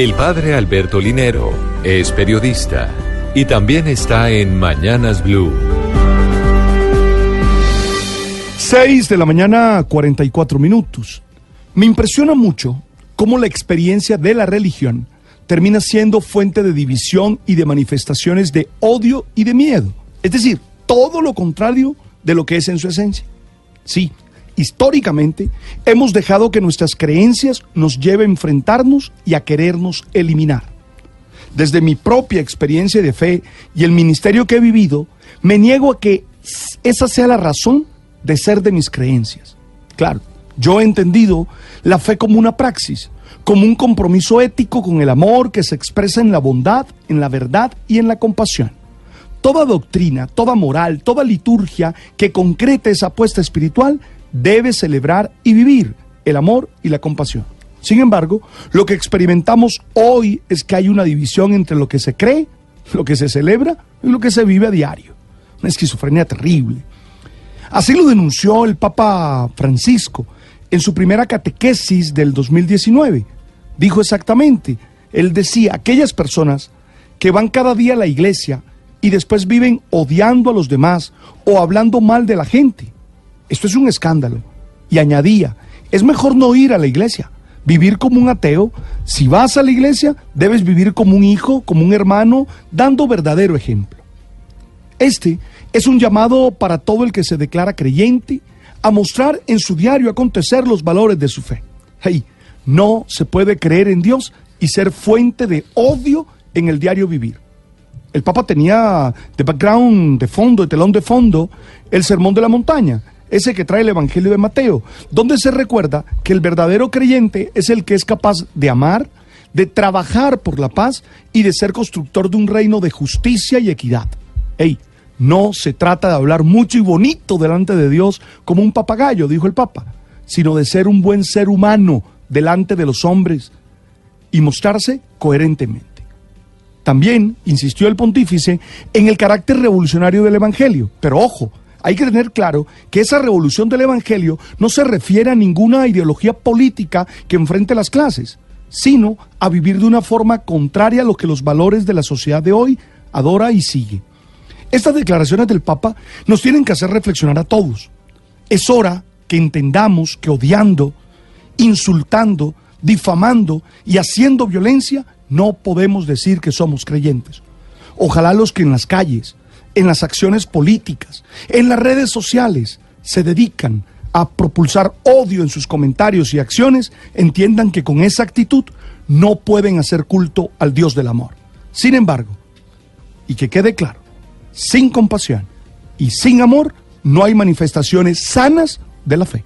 El padre Alberto Linero es periodista y también está en Mañanas Blue. 6 de la mañana, 44 minutos. Me impresiona mucho cómo la experiencia de la religión termina siendo fuente de división y de manifestaciones de odio y de miedo. Es decir, todo lo contrario de lo que es en su esencia. Sí, históricamente hemos dejado que nuestras creencias nos lleven a enfrentarnos y a querernos eliminar. Desde mi propia experiencia de fe y el ministerio que he vivido, me niego a que esa sea la razón de ser de mis creencias. Claro, yo he entendido la fe como una praxis, como un compromiso ético con el amor que se expresa en la bondad, en la verdad y en la compasión. Toda doctrina, toda moral, toda liturgia que concrete esa apuesta espiritual debe celebrar y vivir el amor y la compasión. Sin embargo, lo que experimentamos hoy es que hay una división entre lo que se cree, lo que se celebra y lo que se vive a diario. Una esquizofrenia terrible. Así lo denunció el Papa Francisco en su primera catequesis del 2019. Dijo exactamente, él decía, aquellas personas que van cada día a la iglesia y después viven odiando a los demás o hablando mal de la gente. Esto es un escándalo. Y añadía, es mejor no ir a la iglesia, vivir como un ateo. Si vas a la iglesia, debes vivir como un hijo, como un hermano, dando verdadero ejemplo. Este es un llamado para todo el que se declara creyente a mostrar en su diario acontecer los valores de su fe. Hey, no se puede creer en Dios y ser fuente de odio en el diario vivir. El Papa tenía de background, de fondo, de telón de fondo, el Sermón de la Montaña, ese que trae el Evangelio de Mateo, donde se recuerda que el verdadero creyente es el que es capaz de amar, de trabajar por la paz y de ser constructor de un reino de justicia y equidad. Hey, no se trata de hablar mucho y bonito delante de Dios como un papagayo, dijo el Papa, sino de ser un buen ser humano delante de los hombres y mostrarse coherentemente. También insistió el pontífice en el carácter revolucionario del Evangelio, pero ojo, hay que tener claro que esa revolución del Evangelio no se refiere a ninguna ideología política que enfrente las clases, sino a vivir de una forma contraria a lo que los valores de la sociedad de hoy adora y sigue. Estas declaraciones del Papa nos tienen que hacer reflexionar a todos. Es hora que entendamos que odiando, insultando, difamando y haciendo violencia, no podemos decir que somos creyentes. Ojalá los que en las calles, en las acciones políticas, en las redes sociales se dedican a propulsar odio en sus comentarios y acciones, entiendan que con esa actitud no pueden hacer culto al Dios del amor. Sin embargo, y que quede claro, sin compasión y sin amor no hay manifestaciones sanas de la fe.